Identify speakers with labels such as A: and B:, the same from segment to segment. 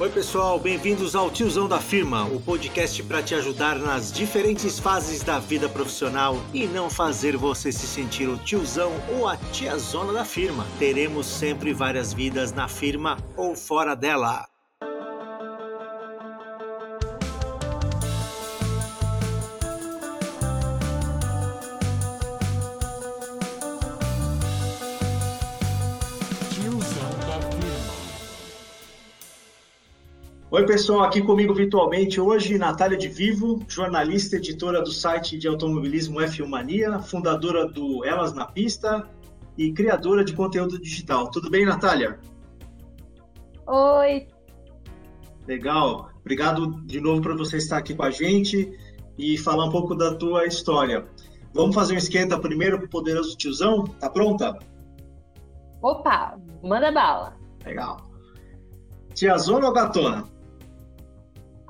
A: Oi, pessoal, bem-vindos ao Tiozão da Firma, o podcast para te ajudar nas diferentes fases da vida profissional e não fazer você se sentir o tiozão ou a tiazona da firma. Teremos sempre várias vidas na firma ou fora dela. Oi, pessoal, aqui comigo virtualmente hoje Natália de Vivo, jornalista, editora do site de automobilismo F1 Mania, fundadora do Elas na Pista e criadora de conteúdo digital. Tudo bem, Natália?
B: Oi.
A: Legal. Obrigado de novo por você estar aqui com a gente e falar um pouco da tua história. Vamos fazer um esquenta primeiro com o poderoso tiozão? Tá pronta?
B: Opa, manda bala.
A: Legal. Tiazona ou gatona?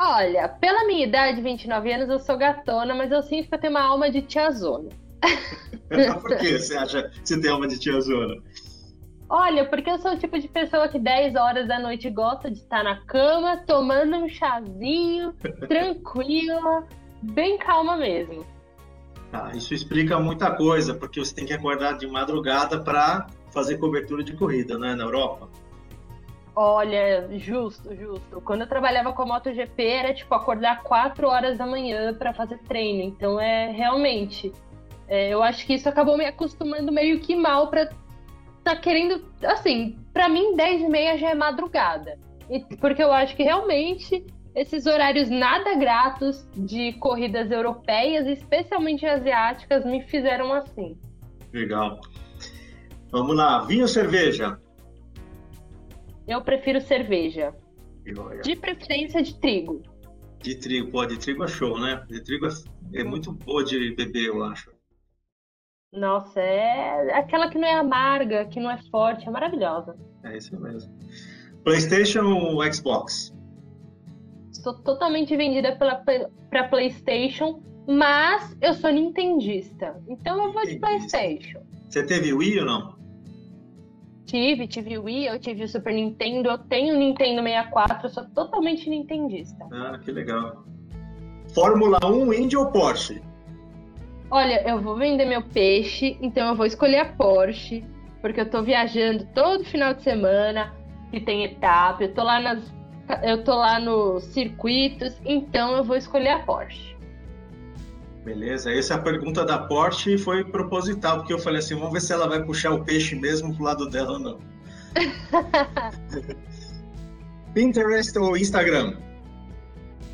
B: Olha, pela minha idade, 29 anos, eu sou gatona, mas eu sinto que eu tenho uma alma de tiazona.
A: Por que você acha que você tem alma de tiazona?
B: Olha, porque eu sou o tipo de pessoa que 10 horas da noite gosta de estar na cama, tomando um chazinho, tranquila, bem calma mesmo.
A: Ah, isso explica muita coisa, porque você tem que acordar de madrugada para fazer cobertura de corrida, né, na Europa.
B: Olha, justo, justo. Quando eu trabalhava com a MotoGP, era tipo acordar 4 horas da manhã para fazer treino. Então é realmente. É, eu acho que isso acabou me acostumando meio que mal para tá querendo. Assim, para mim, 10 e meia já é madrugada. E, porque eu acho que realmente esses horários nada gratos de corridas europeias, especialmente asiáticas, me fizeram assim.
A: Legal. Vamos lá, vinho ou cerveja?
B: Eu prefiro cerveja. De preferência de trigo.
A: De trigo, pô, de trigo é show, né? De trigo é, é muito boa de beber, eu acho.
B: Nossa, é aquela que não é amarga, que não é forte, é maravilhosa.
A: É isso mesmo. PlayStation ou Xbox?
B: Estou totalmente vendida para PlayStation, mas eu sou nintendista. Então eu vou de PlayStation.
A: Você teve Wii ou não?
B: Tive, tive o Wii, eu tive o Super Nintendo, eu tenho o Nintendo 64, eu sou totalmente nintendista.
A: Ah, que legal. Fórmula 1, Indy ou Porsche?
B: Olha, eu vou vender meu peixe, então eu vou escolher a Porsche, porque eu tô viajando todo final de semana, que tem etapa, eu tô lá nas eu tô lá nos circuitos, então eu vou escolher a Porsche.
A: Beleza, essa é a pergunta da Porsche foi proposital, porque eu falei assim, vamos ver se ela vai puxar o peixe mesmo pro lado dela ou não. Pinterest ou Instagram?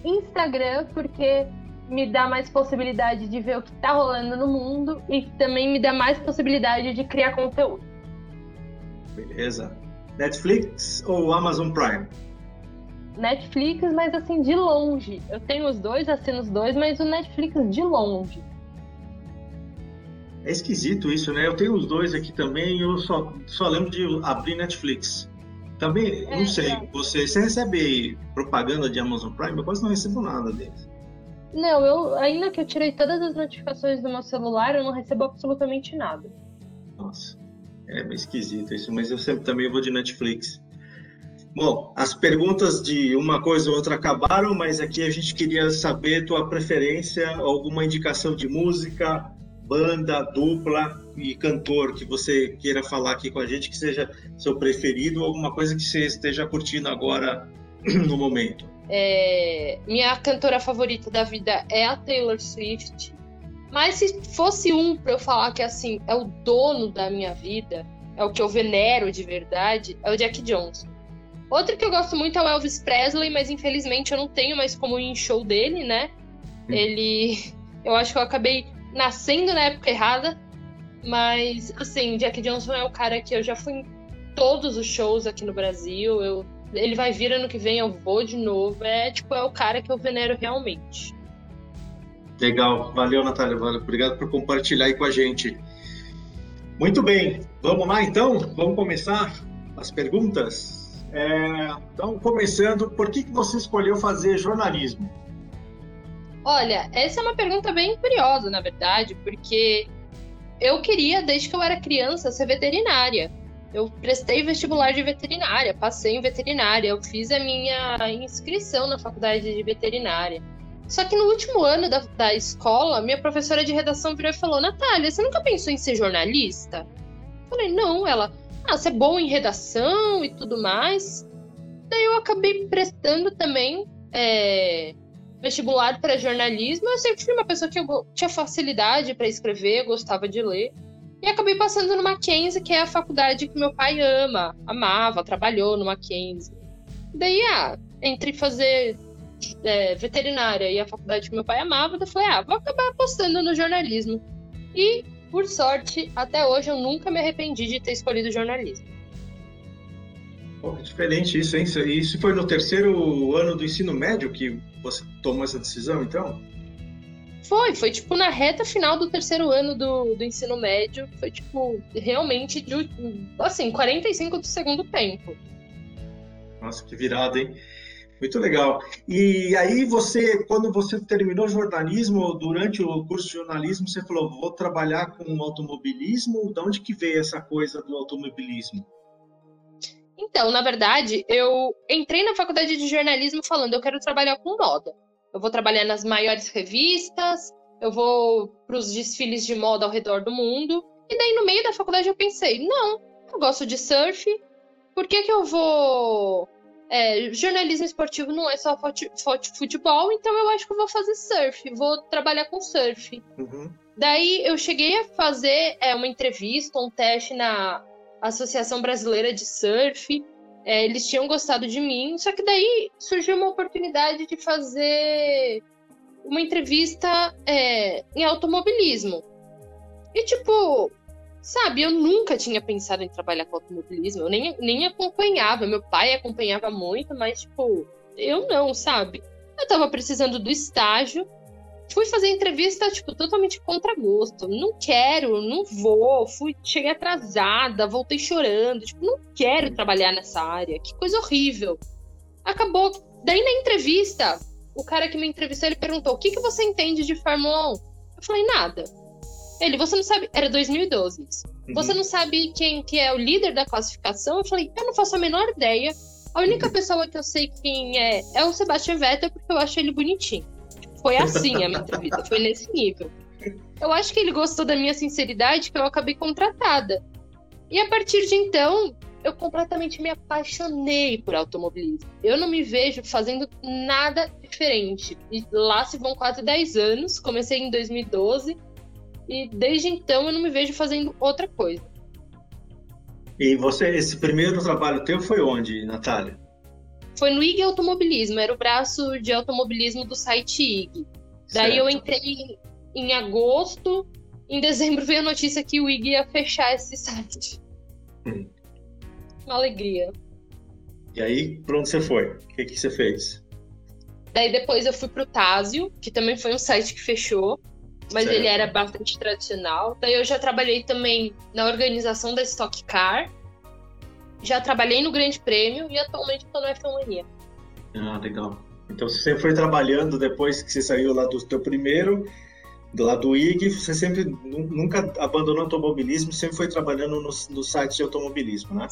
B: Instagram, porque me dá mais possibilidade de ver o que tá rolando no mundo e também me dá mais possibilidade de criar conteúdo.
A: Beleza. Netflix ou Amazon Prime?
B: Netflix, mas assim, de longe. Eu tenho os dois, assino os dois, mas o Netflix de longe.
A: É esquisito isso, né? Eu tenho os dois aqui também e eu só, só lembro de abrir Netflix. Também, é, não sei, é. você, você recebe propaganda de Amazon Prime? Eu quase não recebo nada deles.
B: Não, eu ainda que eu tirei todas as notificações do meu celular, eu não recebo absolutamente nada.
A: Nossa, é meio esquisito isso, mas eu sempre também vou de Netflix. Bom, as perguntas de uma coisa ou outra acabaram, mas aqui a gente queria saber tua preferência, alguma indicação de música, banda, dupla e cantor que você queira falar aqui com a gente, que seja seu preferido, alguma coisa que você esteja curtindo agora no momento.
B: É, minha cantora favorita da vida é a Taylor Swift. Mas se fosse um para eu falar que assim é o dono da minha vida, é o que eu venero de verdade, é o Jack Johnson. Outro que eu gosto muito é o Elvis Presley, mas infelizmente eu não tenho mais como ir em show dele, né? Hum. Ele. Eu acho que eu acabei nascendo na época errada. Mas, assim, Jack Johnson é o cara que eu já fui em todos os shows aqui no Brasil. Eu, ele vai vir ano que vem, eu vou de novo. É, tipo, é o cara que eu venero realmente.
A: Legal. Valeu, Natália. Valeu. Obrigado por compartilhar aí com a gente. Muito bem. Vamos lá, então? Vamos começar as perguntas? É, então, começando, por que, que você escolheu fazer jornalismo?
B: Olha, essa é uma pergunta bem curiosa, na verdade, porque eu queria, desde que eu era criança, ser veterinária. Eu prestei vestibular de veterinária, passei em veterinária, eu fiz a minha inscrição na faculdade de veterinária. Só que no último ano da, da escola, minha professora de redação virou e falou: Natália, você nunca pensou em ser jornalista? Eu falei: não. Ela, ah, você é bom em redação e tudo mais. Daí eu acabei prestando também é, vestibular para jornalismo. Eu sempre fui uma pessoa que tinha facilidade para escrever, gostava de ler. E acabei passando no Mackenzie, que é a faculdade que meu pai ama, amava, trabalhou no Mackenzie. Daí, ah, entre fazer é, veterinária e a faculdade que meu pai amava, eu falei, ah, vou acabar apostando no jornalismo. E, por sorte, até hoje eu nunca me arrependi de ter escolhido jornalismo.
A: Pô, que diferente isso, hein? Isso foi no terceiro ano do ensino médio que você tomou essa decisão, então?
B: Foi, foi tipo na reta final do terceiro ano do, do ensino médio. Foi tipo, realmente, de, assim, 45 do segundo tempo.
A: Nossa, que virada, hein? Muito legal. E aí você, quando você terminou jornalismo, durante o curso de jornalismo, você falou, vou trabalhar com automobilismo. De onde que veio essa coisa do automobilismo?
B: Então, na verdade, eu entrei na faculdade de jornalismo falando, eu quero trabalhar com moda. Eu vou trabalhar nas maiores revistas, eu vou para os desfiles de moda ao redor do mundo. E daí, no meio da faculdade, eu pensei, não, eu gosto de surf, por que que eu vou é, jornalismo esportivo não é só futebol, então eu acho que eu vou fazer surf, vou trabalhar com surf. Uhum. Daí eu cheguei a fazer é, uma entrevista, um teste na Associação Brasileira de Surf. É, eles tinham gostado de mim, só que daí surgiu uma oportunidade de fazer uma entrevista é, em automobilismo. E tipo, Sabe, eu nunca tinha pensado em trabalhar com automobilismo, eu nem, nem acompanhava. Meu pai acompanhava muito, mas, tipo, eu não, sabe? Eu tava precisando do estágio, fui fazer entrevista, tipo, totalmente contra gosto. Não quero, não vou, fui, cheguei atrasada, voltei chorando, tipo, não quero trabalhar nessa área, que coisa horrível. Acabou. Daí na entrevista, o cara que me entrevistou, ele perguntou: o que, que você entende de Fórmula 1? Eu falei, nada. Ele, você não sabe. Era 2012 Uhum. Você não sabe quem que é o líder da classificação? Eu falei, eu não faço a menor ideia. A única uhum. pessoa que eu sei quem é é o Sebastian Vettel, porque eu acho ele bonitinho. Foi assim a minha entrevista, foi nesse nível. Eu acho que ele gostou da minha sinceridade, que eu acabei contratada. E a partir de então, eu completamente me apaixonei por automobilismo. Eu não me vejo fazendo nada diferente. E lá se vão quase 10 anos, comecei em 2012 e desde então eu não me vejo fazendo outra coisa.
A: E você, esse primeiro trabalho teu foi onde, Natália?
B: Foi no IG Automobilismo, era o braço de automobilismo do site IG. Daí certo. eu entrei em agosto, em dezembro veio a notícia que o IG ia fechar esse site. Hum. Uma alegria.
A: E aí, pra onde você foi? O que, que você fez?
B: Daí depois eu fui pro Tásio, que também foi um site que fechou mas certo. ele era bastante tradicional. Daí eu já trabalhei também na organização da Stock Car, já trabalhei no Grande Prêmio e atualmente estou no F1 Mania.
A: Ah, legal. Então você foi trabalhando depois que você saiu lá do teu primeiro, lado do IG, você sempre nunca abandonou o automobilismo, sempre foi trabalhando no, no site de automobilismo, né?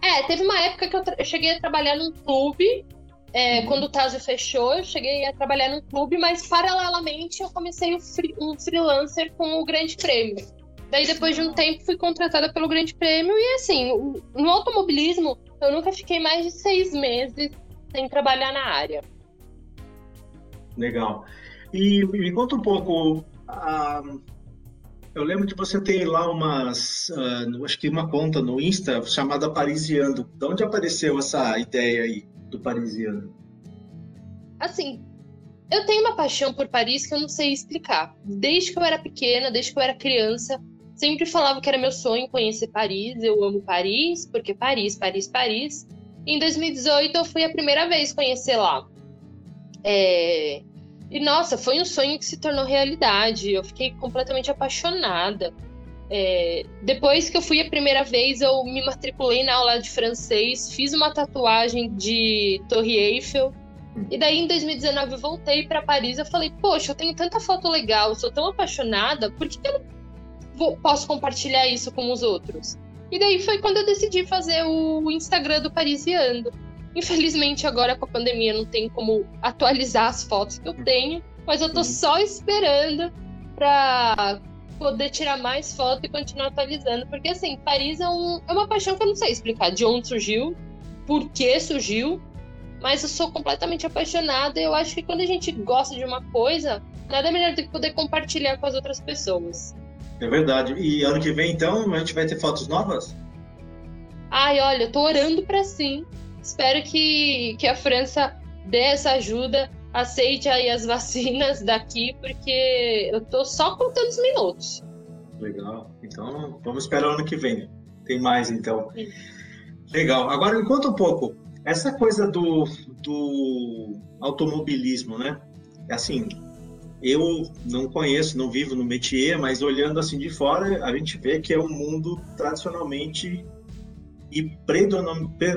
B: É, teve uma época que eu, eu cheguei a trabalhar num clube é, uhum. Quando o Tazo fechou, eu cheguei a trabalhar num clube, mas paralelamente eu comecei um freelancer com o Grande Prêmio. Daí, depois de um tempo, fui contratada pelo Grande Prêmio e, assim, no automobilismo, eu nunca fiquei mais de seis meses sem trabalhar na área.
A: Legal. E me conta um pouco. Uh, eu lembro que você tem lá umas, uh, acho que uma conta no Insta chamada Parisiando. De onde apareceu essa ideia aí? Do parisiano?
B: Assim, eu tenho uma paixão por Paris que eu não sei explicar. Desde que eu era pequena, desde que eu era criança, sempre falava que era meu sonho conhecer Paris. Eu amo Paris, porque Paris, Paris, Paris. Em 2018 eu fui a primeira vez conhecer lá. É... E nossa, foi um sonho que se tornou realidade. Eu fiquei completamente apaixonada. É, depois que eu fui a primeira vez, eu me matriculei na aula de francês, fiz uma tatuagem de Torre Eiffel. E daí, em 2019, eu voltei para Paris. Eu falei, poxa, eu tenho tanta foto legal, sou tão apaixonada, por que eu não vou, posso compartilhar isso com os outros? E daí foi quando eu decidi fazer o Instagram do Parisiando. Infelizmente, agora com a pandemia, não tem como atualizar as fotos que eu tenho, mas eu tô só esperando pra poder tirar mais foto e continuar atualizando. Porque, assim, Paris é, um, é uma paixão que eu não sei explicar de onde surgiu, por que surgiu, mas eu sou completamente apaixonada. E eu acho que quando a gente gosta de uma coisa, nada melhor do que poder compartilhar com as outras pessoas.
A: É verdade. E ano que vem, então, a gente vai ter fotos novas?
B: Ai, olha, eu tô orando para sim. Espero que, que a França dê essa ajuda, aceite aí as vacinas daqui, porque eu tô só contando os minutos.
A: Legal. Então, vamos esperar o ano que vem. Tem mais, então. Sim. Legal. Agora, me conta um pouco. Essa coisa do, do automobilismo, né? Assim, eu não conheço, não vivo no métier, mas olhando assim de fora, a gente vê que é um mundo tradicionalmente e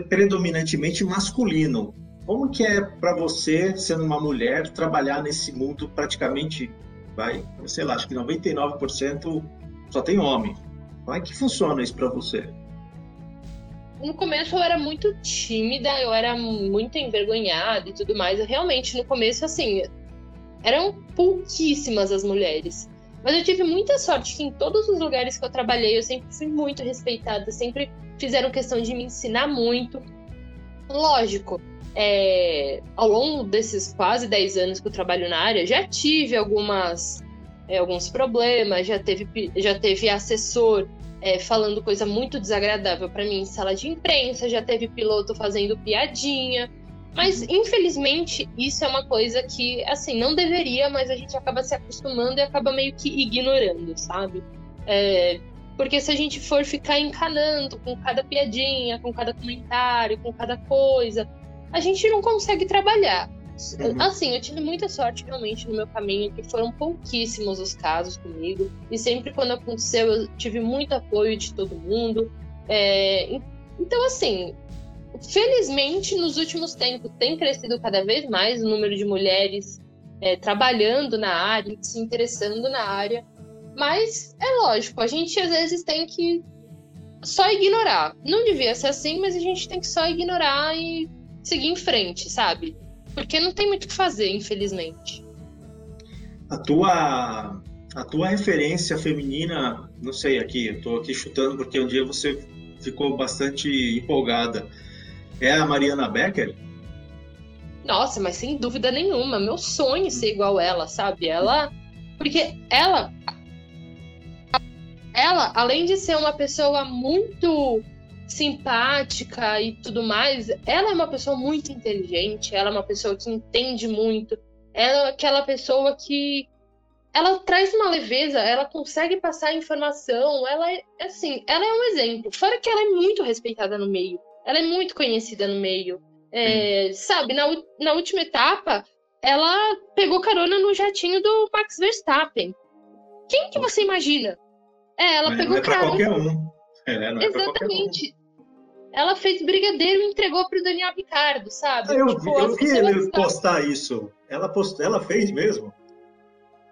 A: predominantemente masculino. Como que é para você, sendo uma mulher, trabalhar nesse mundo praticamente, vai, sei lá, acho que 99% só tem homem. Como é que funciona isso para você?
B: No começo eu era muito tímida, eu era muito envergonhada e tudo mais. Eu, realmente, no começo, assim, eram pouquíssimas as mulheres. Mas eu tive muita sorte que em todos os lugares que eu trabalhei eu sempre fui muito respeitada, sempre fizeram questão de me ensinar muito. Lógico, é, ao longo desses quase 10 anos que eu trabalho na área, já tive algumas, é, alguns problemas, já teve, já teve assessor é, falando coisa muito desagradável para mim em sala de imprensa, já teve piloto fazendo piadinha. Mas, infelizmente, isso é uma coisa que, assim, não deveria, mas a gente acaba se acostumando e acaba meio que ignorando, sabe? É, porque se a gente for ficar encanando com cada piadinha, com cada comentário, com cada coisa, a gente não consegue trabalhar. Uhum. Assim, eu tive muita sorte realmente no meu caminho, que foram pouquíssimos os casos comigo. E sempre quando aconteceu, eu tive muito apoio de todo mundo. É, então, assim, felizmente, nos últimos tempos, tem crescido cada vez mais o número de mulheres é, trabalhando na área, se interessando na área. Mas é lógico, a gente às vezes tem que só ignorar. Não devia ser assim, mas a gente tem que só ignorar e seguir em frente, sabe? Porque não tem muito o que fazer, infelizmente.
A: A tua, a tua referência feminina, não sei aqui, eu tô aqui chutando porque um dia você ficou bastante empolgada é a Mariana Becker?
B: Nossa, mas sem dúvida nenhuma. Meu sonho é ser igual ela, sabe? Ela. Porque ela. Ela, além de ser uma pessoa muito simpática e tudo mais, ela é uma pessoa muito inteligente, ela é uma pessoa que entende muito, ela é aquela pessoa que ela traz uma leveza, ela consegue passar informação, ela é assim, ela é um exemplo. Fora que ela é muito respeitada no meio. Ela é muito conhecida no meio. É, sabe, na, na última etapa, ela pegou carona no jatinho do Max Verstappen. Quem que você imagina? É, ela Mas pegou
A: não é
B: carona.
A: qualquer um. É, não
B: é Exatamente. Ela fez brigadeiro e entregou pro Daniel Ricardo, sabe?
A: Eu, tipo, eu vi ele postar isso. Ela, post... ela fez mesmo?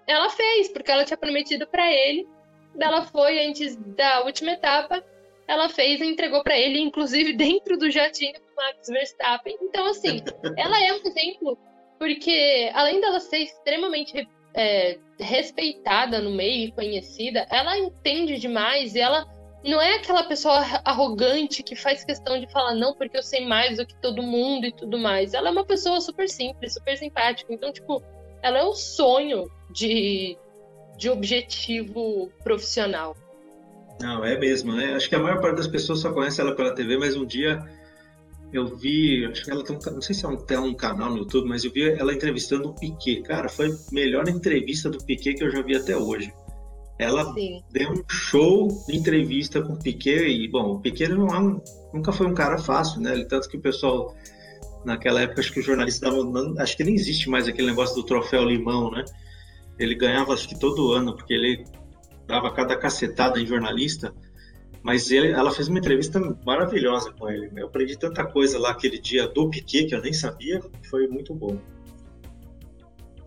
B: Ela fez, porque ela tinha prometido para ele. Ela foi antes da última etapa ela fez e entregou para ele, inclusive dentro do jatinho do Max Verstappen. Então, assim, ela é um exemplo, porque além dela ser extremamente é, respeitada no meio e conhecida, ela entende demais e ela não é aquela pessoa arrogante que faz questão de falar não porque eu sei mais do que todo mundo e tudo mais. Ela é uma pessoa super simples, super simpática. Então, tipo, ela é um sonho de, de objetivo profissional.
A: Não, é mesmo, né? Acho que a maior parte das pessoas só conhece ela pela TV, mas um dia eu vi, acho que ela tem um, não sei se é um, tem um canal no YouTube, mas eu vi ela entrevistando o Piquet. Cara, foi a melhor entrevista do Piquet que eu já vi até hoje. Ela Sim. deu um show de entrevista com o Piquet e, bom, o Piquet não é um, nunca foi um cara fácil, né? Tanto que o pessoal, naquela época, acho que os jornalistas davam, acho que nem existe mais aquele negócio do troféu limão, né? Ele ganhava, acho que todo ano, porque ele dava cada cacetada em jornalista, mas ele, ela fez uma entrevista maravilhosa com ele. Eu aprendi tanta coisa lá aquele dia do Piquet que eu nem sabia, foi muito bom.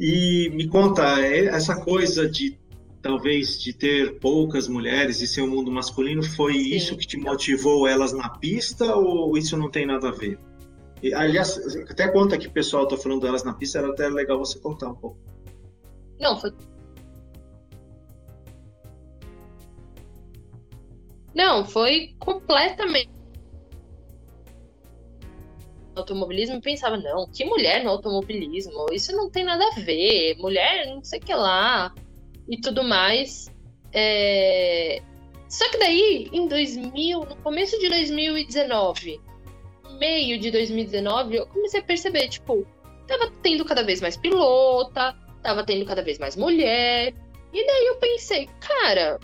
A: E me conta, é, essa coisa de talvez de ter poucas mulheres e ser um mundo masculino, foi Sim. isso que te motivou elas na pista ou isso não tem nada a ver? E, aliás, até conta que pessoal está falando delas na pista, era até legal você contar um pouco.
B: Não, foi. Não, foi completamente automobilismo pensava, não, que mulher no automobilismo? Isso não tem nada a ver, mulher não sei o que lá e tudo mais. É... Só que daí, em 2000, no começo de 2019, meio de 2019, eu comecei a perceber, tipo, tava tendo cada vez mais pilota, tava tendo cada vez mais mulher. E daí eu pensei, cara,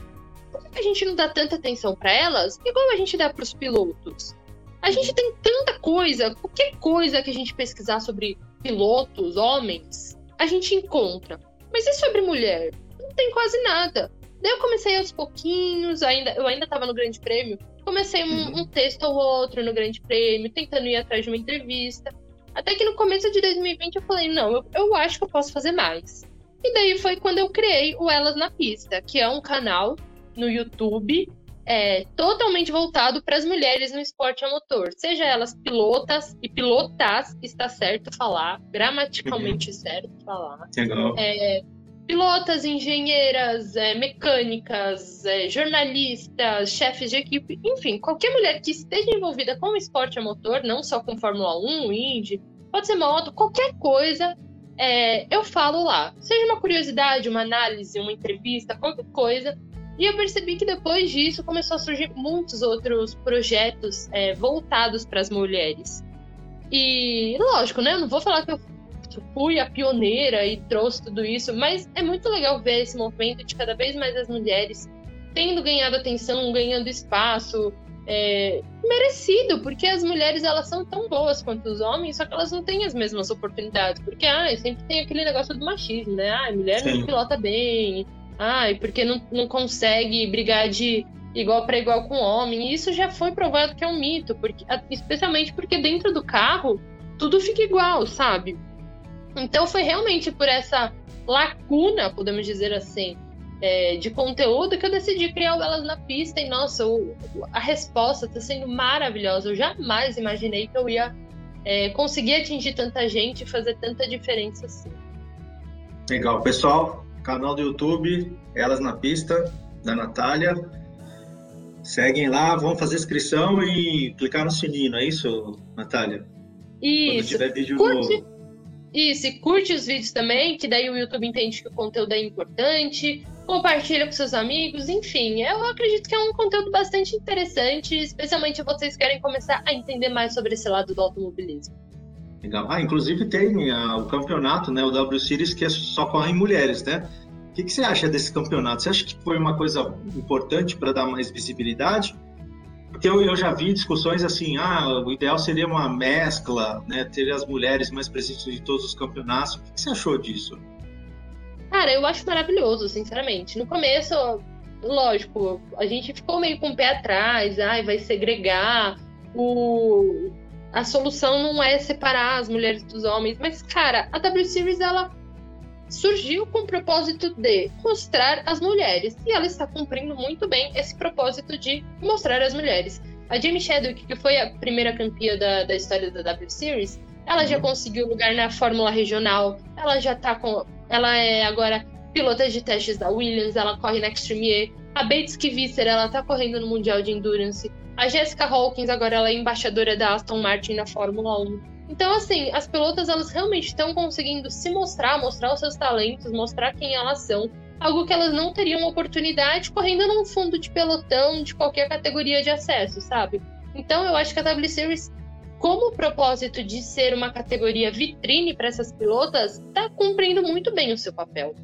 B: por que a gente não dá tanta atenção para elas igual a gente dá para os pilotos? A gente tem tanta coisa, qualquer coisa que a gente pesquisar sobre pilotos, homens, a gente encontra. Mas e sobre mulher? Não tem quase nada. Daí eu comecei aos pouquinhos, ainda, eu ainda estava no Grande Prêmio, comecei um, uhum. um, texto ou outro no Grande Prêmio, tentando ir atrás de uma entrevista. Até que no começo de 2020 eu falei, não, eu, eu acho que eu posso fazer mais. E daí foi quando eu criei o Elas na Pista, que é um canal no YouTube é, totalmente voltado para as mulheres no esporte a motor, seja elas pilotas e pilotas, está certo falar, gramaticalmente uhum. certo falar.
A: Legal.
B: É, pilotas, engenheiras, é, mecânicas, é, jornalistas, chefes de equipe, enfim, qualquer mulher que esteja envolvida com o esporte a motor, não só com Fórmula 1, Indy, pode ser moto, qualquer coisa, é, eu falo lá. Seja uma curiosidade, uma análise, uma entrevista, qualquer coisa, e eu percebi que depois disso começou a surgir muitos outros projetos é, voltados para as mulheres. E lógico, né? Eu não vou falar que eu fui a pioneira e trouxe tudo isso, mas é muito legal ver esse movimento de cada vez mais as mulheres tendo ganhado atenção, ganhando espaço, é, merecido, porque as mulheres elas são tão boas quanto os homens, só que elas não têm as mesmas oportunidades, porque ah, sempre tem aquele negócio do machismo, né? Ah, mulher Sim. não pilota bem, Ai, porque não, não consegue brigar de igual para igual com o homem. E isso já foi provado que é um mito, porque, especialmente porque dentro do carro tudo fica igual, sabe? Então foi realmente por essa lacuna, podemos dizer assim, é, de conteúdo que eu decidi criar o Elas na Pista. E nossa, o, a resposta está sendo maravilhosa. Eu jamais imaginei que eu ia é, conseguir atingir tanta gente e fazer tanta diferença assim.
A: Legal, pessoal canal do YouTube, Elas na Pista, da Natália. Seguem lá, vão fazer inscrição e clicar no sininho, é isso, Natália?
B: Isso. Quando tiver vídeo curte, novo. Isso, e curte os vídeos também, que daí o YouTube entende que o conteúdo é importante, compartilha com seus amigos, enfim, eu acredito que é um conteúdo bastante interessante, especialmente se vocês querem começar a entender mais sobre esse lado do automobilismo.
A: Legal. Ah, inclusive tem ah, o campeonato, né, o W Series, que é só correm mulheres, né? O que, que, você acha desse campeonato? Você acha que foi uma coisa importante para dar mais visibilidade? Porque eu, já vi discussões assim, ah, o ideal seria uma mescla, né, ter as mulheres mais presentes em todos os campeonatos. O que você achou disso?
B: Cara, eu acho maravilhoso, sinceramente. No começo, lógico, a gente ficou meio com o pé atrás, ai, vai segregar o, a solução não é separar as mulheres dos homens, mas, cara, a W Series ela surgiu com o propósito de mostrar as mulheres e ela está cumprindo muito bem esse propósito de mostrar as mulheres. A Jamie Chadwick, que foi a primeira campeã da, da história da W Series, ela já uhum. conseguiu lugar na Fórmula Regional, ela já tá com. Ela é agora pilota de testes da Williams, ela corre na Extreme E. A Bates Kivitzer, ela tá correndo no Mundial de Endurance. A Jessica Hawkins, agora ela é embaixadora da Aston Martin na Fórmula 1. Então, assim, as pilotas elas realmente estão conseguindo se mostrar, mostrar os seus talentos, mostrar quem elas são. Algo que elas não teriam oportunidade correndo num fundo de pelotão de qualquer categoria de acesso, sabe? Então, eu acho que a W Series, como propósito de ser uma categoria vitrine para essas pilotas, está cumprindo muito bem o seu papel.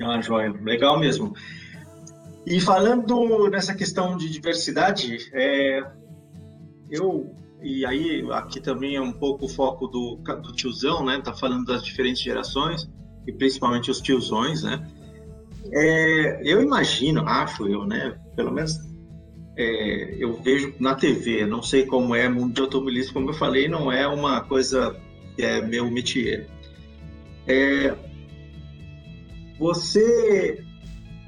A: Ah, joia. Legal mesmo. E falando nessa questão de diversidade, é, eu e aí aqui também é um pouco o foco do, do tiozão, né? Tá falando das diferentes gerações e principalmente os tiozões, né? É, eu imagino, acho eu, né? Pelo menos é, eu vejo na TV, não sei como é mundo de automobilismo, como eu falei, não é uma coisa que é meu métier. É, você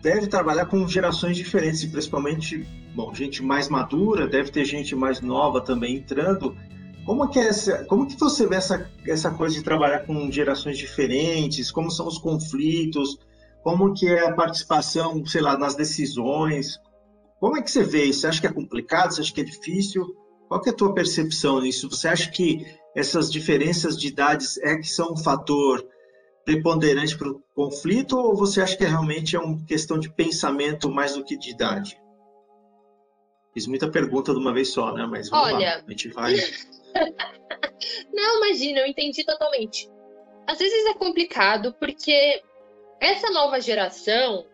A: deve trabalhar com gerações diferentes, principalmente, bom, gente mais madura, deve ter gente mais nova também entrando. Como que é essa, como que você vê essa, essa coisa de trabalhar com gerações diferentes? Como são os conflitos? Como que é a participação, sei lá, nas decisões? Como é que você vê isso? Você acha que é complicado? Você acha que é difícil? Qual é a tua percepção nisso? Você acha que essas diferenças de idades é que são um fator preponderante para o conflito ou você acha que realmente é uma questão de pensamento mais do que de idade? Fiz muita pergunta de uma vez só, né? Mas vamos
B: Olha...
A: lá, a gente vai.
B: Não, imagina, eu entendi totalmente. Às vezes é complicado porque essa nova geração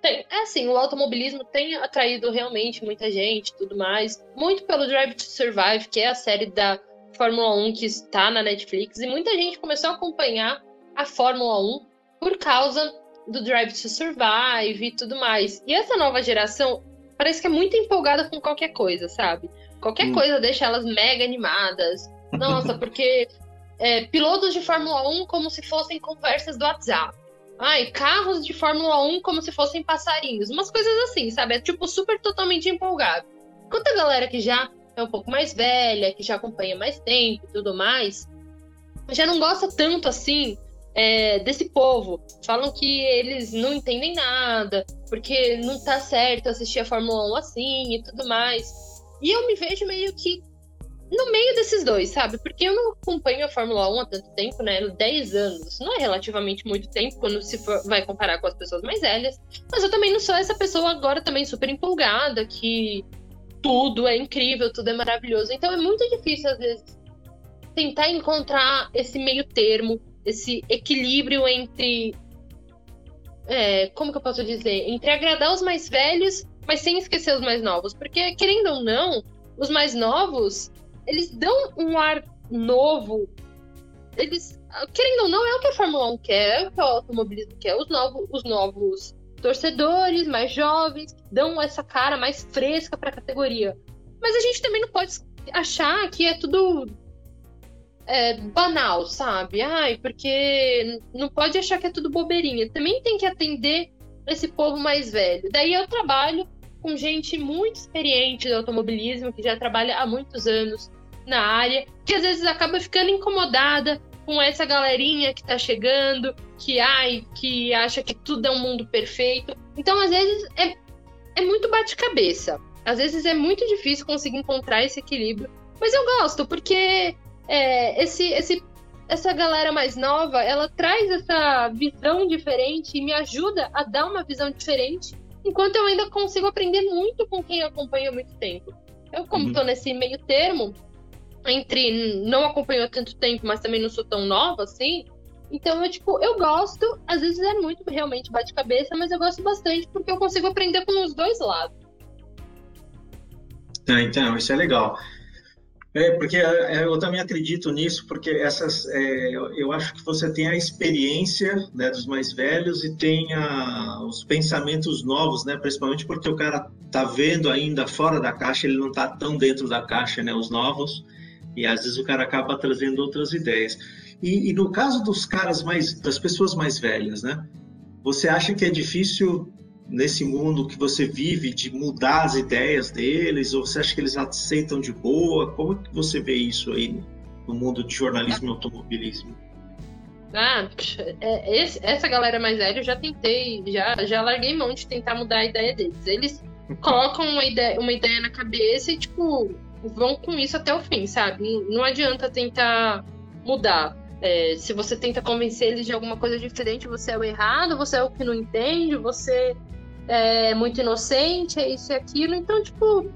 B: tem, é assim, o automobilismo tem atraído realmente muita gente, tudo mais, muito pelo Drive to Survive, que é a série da Fórmula 1 que está na Netflix, e muita gente começou a acompanhar a Fórmula 1 por causa do Drive to Survive e tudo mais. E essa nova geração parece que é muito empolgada com qualquer coisa, sabe? Qualquer hum. coisa deixa elas mega animadas. Nossa, porque é, pilotos de Fórmula 1 como se fossem conversas do WhatsApp. Ai, carros de Fórmula 1 como se fossem passarinhos. Umas coisas assim, sabe? É tipo super totalmente empolgado. Enquanto a galera que já é um pouco mais velha, que já acompanha mais tempo e tudo mais, já não gosta tanto assim é, desse povo. Falam que eles não entendem nada, porque não tá certo assistir a Fórmula 1 assim e tudo mais. E eu me vejo meio que no meio desses dois, sabe? Porque eu não acompanho a Fórmula 1 há tanto tempo, né? 10 anos. Não é relativamente muito tempo quando se for, vai comparar com as pessoas mais velhas. Mas eu também não sou essa pessoa agora também super empolgada, que tudo é incrível, tudo é maravilhoso. Então é muito difícil, às vezes, tentar encontrar esse meio termo esse equilíbrio entre. É, como que eu posso dizer? Entre agradar os mais velhos, mas sem esquecer os mais novos. Porque, querendo ou não, os mais novos, eles dão um ar novo. Eles, querendo ou não, é o que a Fórmula 1 quer, é o que o automobilismo quer. Os novos, os novos torcedores mais jovens dão essa cara mais fresca para a categoria. Mas a gente também não pode achar que é tudo é, banal, sabe? Ai, porque não pode achar que é tudo bobeirinha. Também tem que atender esse povo mais velho. Daí eu trabalho com gente muito experiente do automobilismo, que já trabalha há muitos anos na área, que às vezes acaba ficando incomodada com essa galerinha que tá chegando, que ai, que acha que tudo é um mundo perfeito. Então, às vezes, é, é muito bate-cabeça. Às vezes é muito difícil conseguir encontrar esse equilíbrio. Mas eu gosto, porque é, esse, esse, essa galera mais nova, ela traz essa visão diferente e me ajuda a dar uma visão diferente, enquanto eu ainda consigo aprender muito com quem acompanha há muito tempo. Eu, como estou uhum. nesse meio termo, entre não acompanho há tanto tempo, mas também não sou tão nova assim, então eu, tipo, eu gosto, às vezes é muito realmente bate-cabeça, mas eu gosto bastante porque eu consigo aprender com os dois lados.
A: Ah, então, isso é legal. É, porque é, é, eu também acredito nisso, porque essas, é, eu acho que você tem a experiência né, dos mais velhos e tem a, os pensamentos novos, né, principalmente porque o cara tá vendo ainda fora da caixa, ele não tá tão dentro da caixa, né, os novos, e às vezes o cara acaba trazendo outras ideias. E, e no caso dos caras mais, das pessoas mais velhas, né, você acha que é difícil nesse mundo que você vive de mudar as ideias deles ou você acha que eles aceitam de boa? Como que você vê isso aí no mundo de jornalismo e automobilismo?
B: Ah, é, esse, essa galera mais velha eu já tentei, já, já larguei mão de tentar mudar a ideia deles. Eles colocam uma ideia, uma ideia na cabeça e, tipo, vão com isso até o fim, sabe? Não adianta tentar mudar. É, se você tenta convencer eles de alguma coisa diferente, você é o errado, você é o que não entende, você é muito inocente, é isso e aquilo. Então, tipo,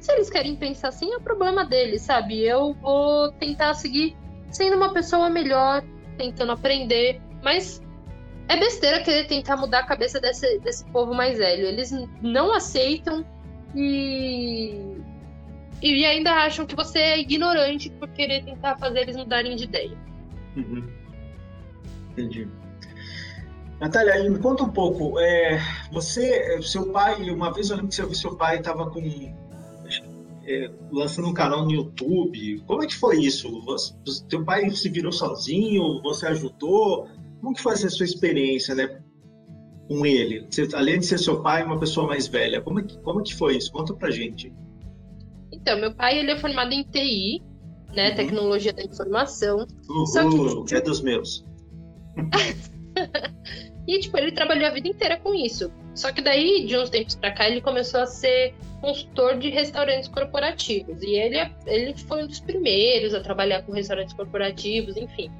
B: se eles querem pensar assim, é o problema deles, sabe? Eu vou tentar seguir sendo uma pessoa melhor, tentando aprender, mas é besteira querer tentar mudar a cabeça desse, desse povo mais velho. Eles não aceitam e. E ainda acham que você é ignorante por querer tentar fazer eles mudarem de ideia.
A: Uhum. Entendi. Natália, me conta um pouco. É, você, seu pai, uma vez eu lembro que você seu pai estava com é, lançando um canal no YouTube. Como é que foi isso? Você, teu pai se virou sozinho? Você ajudou? Como que foi essa sua experiência, né? com ele? Você, além de ser seu pai, uma pessoa mais velha, como é que, como é que foi isso? Conta pra gente.
B: Então, meu pai ele é formado em TI, né? Uhum. Tecnologia da informação.
A: Uhul, só que, é dos meus.
B: e, tipo, ele trabalhou a vida inteira com isso. Só que daí, de uns tempos pra cá, ele começou a ser consultor de restaurantes corporativos. E ele, é, ele foi um dos primeiros a trabalhar com restaurantes corporativos, enfim.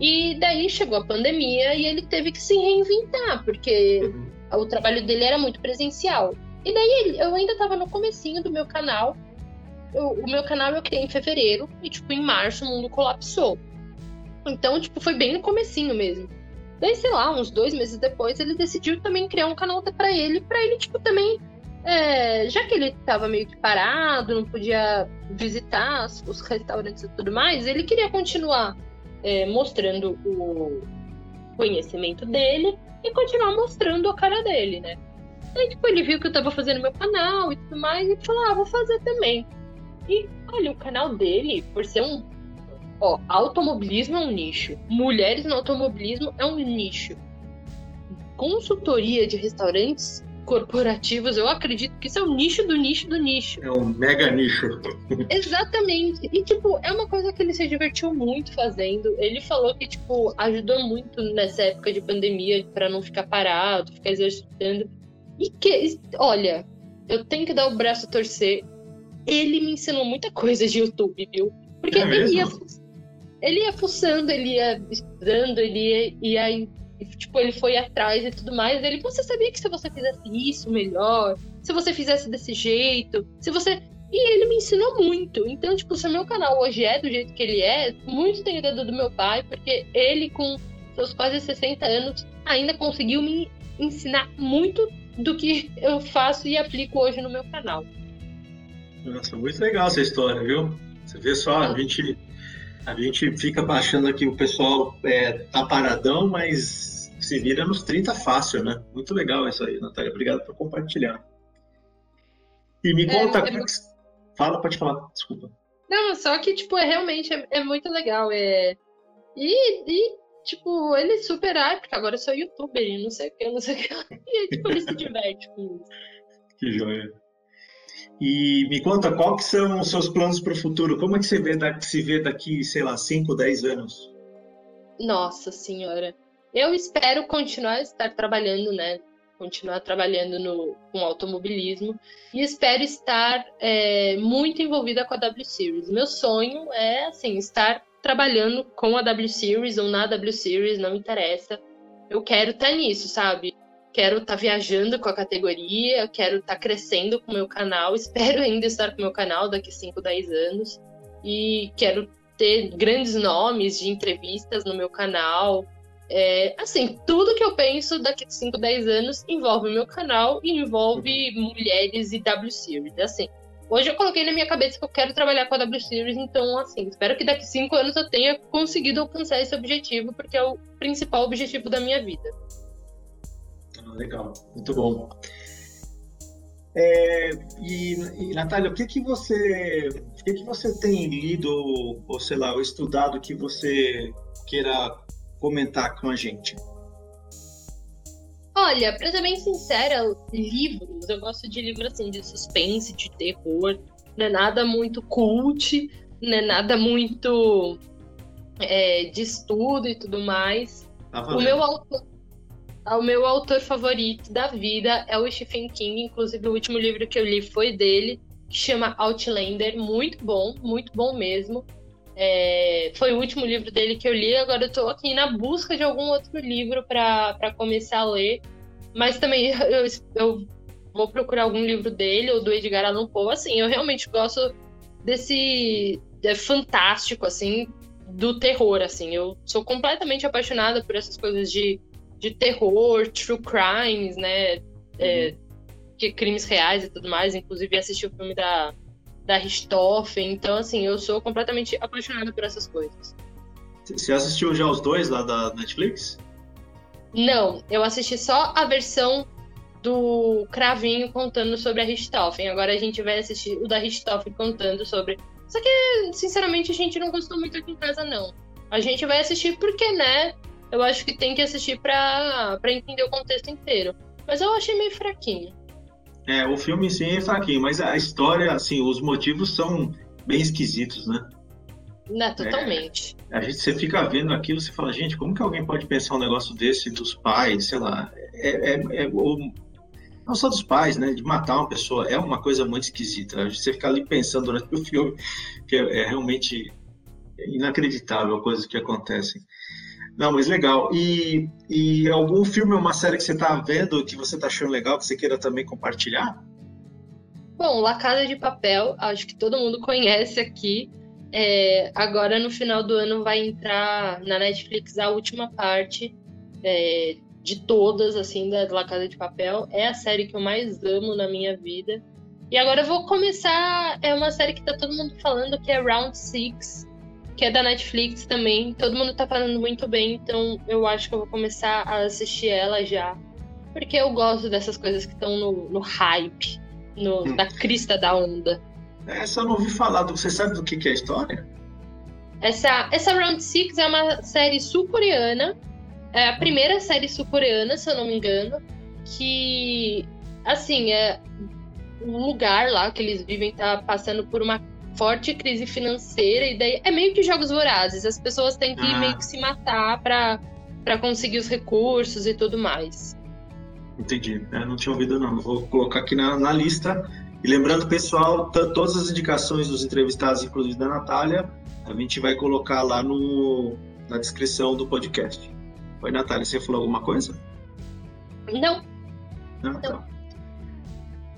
B: E daí chegou a pandemia e ele teve que se reinventar, porque uhum. o trabalho dele era muito presencial. E daí eu ainda estava no comecinho do meu canal. Eu, o meu canal eu criei em fevereiro e, tipo, em março o mundo colapsou. Então, tipo, foi bem no comecinho mesmo. Daí, sei lá, uns dois meses depois, ele decidiu também criar um canal para ele, para ele, tipo, também. É, já que ele tava meio que parado, não podia visitar os restaurantes e tudo mais, ele queria continuar é, mostrando o conhecimento dele e continuar mostrando a cara dele, né? Aí, tipo, ele viu que eu tava fazendo meu canal e tudo mais, e falou, ah, vou fazer também. E, olha, o canal dele, por ser um Ó, automobilismo é um nicho. Mulheres no automobilismo é um nicho. Consultoria de restaurantes corporativos, eu acredito que isso é o nicho do nicho do nicho.
A: É um mega nicho.
B: Exatamente. E, tipo, é uma coisa que ele se divertiu muito fazendo. Ele falou que, tipo, ajudou muito nessa época de pandemia para não ficar parado, ficar exercitando. E que, olha, eu tenho que dar o braço a torcer. Ele me ensinou muita coisa de YouTube, viu? Porque
A: é
B: ele ia ele ia fuçando, ele ia estudando, ele ia, ia tipo, ele foi atrás e tudo mais. Ele, você sabia que se você fizesse isso melhor, se você fizesse desse jeito, se você. E ele me ensinou muito. Então, tipo, se o meu canal hoje é do jeito que ele é, muito tem o dedo do meu pai, porque ele, com seus quase 60 anos, ainda conseguiu me ensinar muito do que eu faço e aplico hoje no meu canal.
A: Nossa, muito legal essa história, viu? Você vê só, a gente a gente fica achando que o pessoal é, tá paradão, mas se vira nos 30 fácil, né? Muito legal isso aí, Natália. Obrigado por compartilhar. E me é, conta. É, é... Fala, pode falar, desculpa.
B: Não, só que, tipo, é realmente é, é muito legal. É... E, e, tipo, ele super ah, porque agora eu sou youtuber e não sei o que, não sei o que. E, tipo, ele se diverte com isso.
A: Que joia. E me conta, qual que são os seus planos para o futuro? Como é que você vê, se vê daqui, sei lá, 5, 10 anos?
B: Nossa Senhora. Eu espero continuar a estar trabalhando, né? Continuar trabalhando no, com automobilismo e espero estar é, muito envolvida com a W Series. Meu sonho é, assim, estar trabalhando com a W Series ou na W Series, não interessa. Eu quero estar nisso, sabe? Quero estar tá viajando com a categoria, quero estar tá crescendo com o meu canal, espero ainda estar com o meu canal daqui 5, 10 anos e quero ter grandes nomes de entrevistas no meu canal. É, assim, tudo que eu penso daqui 5, 10 anos envolve o meu canal e envolve mulheres e W Series. Assim, hoje eu coloquei na minha cabeça que eu quero trabalhar com a W Series, então, assim, espero que daqui 5 anos eu tenha conseguido alcançar esse objetivo, porque é o principal objetivo da minha vida
A: legal, muito bom. É, e, e, Natália, o que que você, o que que você tem lido ou sei lá, ou estudado que você queira comentar com a gente?
B: Olha, pra ser bem sincera, livros, eu gosto de livros assim de suspense, de terror, não é nada muito cult, não é nada muito é, de estudo e tudo mais.
A: Tá
B: o meu autor, o meu autor favorito da vida é o Stephen King, inclusive o último livro que eu li foi dele, que chama Outlander, muito bom, muito bom mesmo. É, foi o último livro dele que eu li, agora eu tô aqui na busca de algum outro livro para começar a ler. Mas também eu, eu vou procurar algum livro dele ou do Edgar Allan Poe. Assim, eu realmente gosto desse é fantástico, assim, do terror, assim. Eu sou completamente apaixonada por essas coisas de de terror, true crimes, né? É, que crimes reais e tudo mais. Inclusive assisti o filme da, da Richthofen. Então, assim, eu sou completamente apaixonada por essas coisas.
A: Você assistiu já os dois lá da Netflix?
B: Não, eu assisti só a versão do Cravinho contando sobre a Richthofen. Agora a gente vai assistir o da Richthofen contando sobre. Só que, sinceramente, a gente não gostou muito aqui em casa, não. A gente vai assistir porque, né? Eu acho que tem que assistir pra, pra entender o contexto inteiro. Mas eu achei meio fraquinho.
A: É, o filme sim é fraquinho, mas a história, assim, os motivos são bem esquisitos, né?
B: Né, totalmente.
A: É, a gente, você fica vendo aquilo, você fala, gente, como que alguém pode pensar um negócio desse dos pais, sei lá, é, é, é o, não só dos pais, né, de matar uma pessoa, é uma coisa muito esquisita. Você fica ali pensando durante o filme, que é, é realmente inacreditável coisas que acontecem. Não, mas legal. E, e algum filme ou uma série que você está vendo que você está achando legal, que você queira também compartilhar?
B: Bom, La Casa de Papel, acho que todo mundo conhece aqui. É, agora, no final do ano, vai entrar na Netflix a última parte é, de todas, assim, da La Casa de Papel. É a série que eu mais amo na minha vida. E agora eu vou começar. É uma série que tá todo mundo falando que é Round Six que é da Netflix também. Todo mundo tá falando muito bem, então eu acho que eu vou começar a assistir ela já. Porque eu gosto dessas coisas que estão no, no, hype, no, hum. na crista da onda.
A: Essa eu não ouvi falar. Você sabe do que, que é a história?
B: Essa, essa Round Six é uma série sul-coreana. É a primeira série sul-coreana, se eu não me engano. Que, assim, é um lugar lá que eles vivem tá passando por uma forte crise financeira e daí é meio que jogos vorazes. As pessoas têm que ah. meio que se matar para para conseguir os recursos e tudo mais.
A: Entendi. Eu não tinha ouvido não. Vou colocar aqui na, na lista. E lembrando, pessoal, todas as indicações dos entrevistados, inclusive da Natália, a gente vai colocar lá no, na descrição do podcast. Oi, Natália, você falou alguma coisa?
B: Não.
A: Não, não. Tá.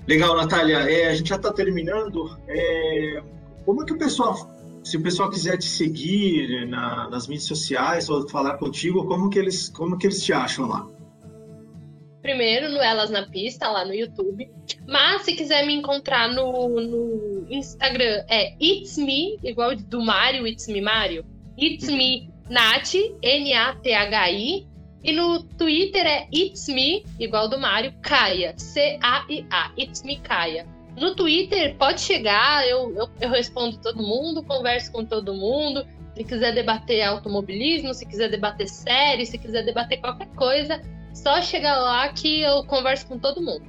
A: Legal, Natália. É, a gente já está terminando. É, como é que o pessoal, se o pessoal quiser te seguir na, nas mídias sociais ou falar contigo, como que eles, como que eles te acham lá?
B: Primeiro no Elas na Pista, lá no YouTube. Mas se quiser me encontrar no, no Instagram, é It's Me, igual do Mario, It's Me Mario. It's Me Nath, N-A-T-H-I. E no Twitter é It's Me, igual do Mario, Caia. C-A-I-A. It's Me Caia. No Twitter, pode chegar, eu, eu, eu respondo todo mundo, converso com todo mundo. Se quiser debater automobilismo, se quiser debater série, se quiser debater qualquer coisa, só chegar lá que eu converso com todo mundo.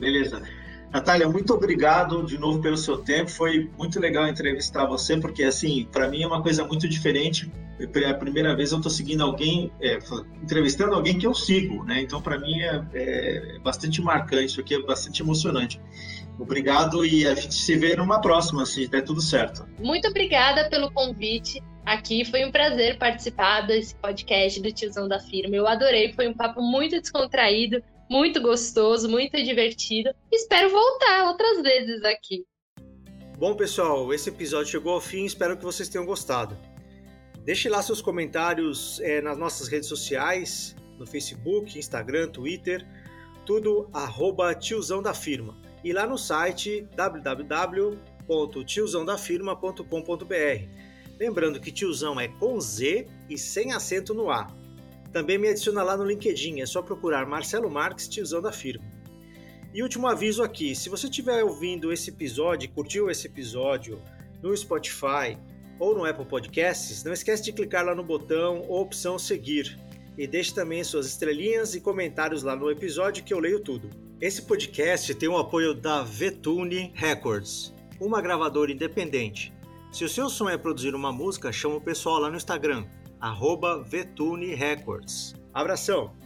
A: Beleza. Natália, muito obrigado de novo pelo seu tempo. Foi muito legal entrevistar você, porque assim, para mim é uma coisa muito diferente. É a primeira vez eu estou seguindo alguém, é, entrevistando alguém que eu sigo, né? Então, para mim é, é, bastante marcante, isso aqui é bastante emocionante. Obrigado e a gente se vê numa próxima, se der tudo certo.
B: Muito obrigada pelo convite aqui. Foi um prazer participar desse podcast do Tiozão da Firma. Eu adorei, foi um papo muito descontraído muito gostoso, muito divertido. Espero voltar outras vezes aqui.
A: Bom, pessoal, esse episódio chegou ao fim. Espero que vocês tenham gostado. Deixe lá seus comentários é, nas nossas redes sociais, no Facebook, Instagram, Twitter, tudo arroba tiozão da firma. E lá no site www.tiozãodafirma.com.br. Lembrando que tiozão é com Z e sem acento no A. Também me adiciona lá no LinkedIn, é só procurar Marcelo Marques, tiozão da firma. E último aviso aqui, se você estiver ouvindo esse episódio, curtiu esse episódio no Spotify ou no Apple Podcasts, não esquece de clicar lá no botão ou opção seguir e deixe também suas estrelinhas e comentários lá no episódio que eu leio tudo. Esse podcast tem o apoio da Vetune Records, uma gravadora independente. Se o seu sonho é produzir uma música, chama o pessoal lá no Instagram, arroba Vetune Records. Abração!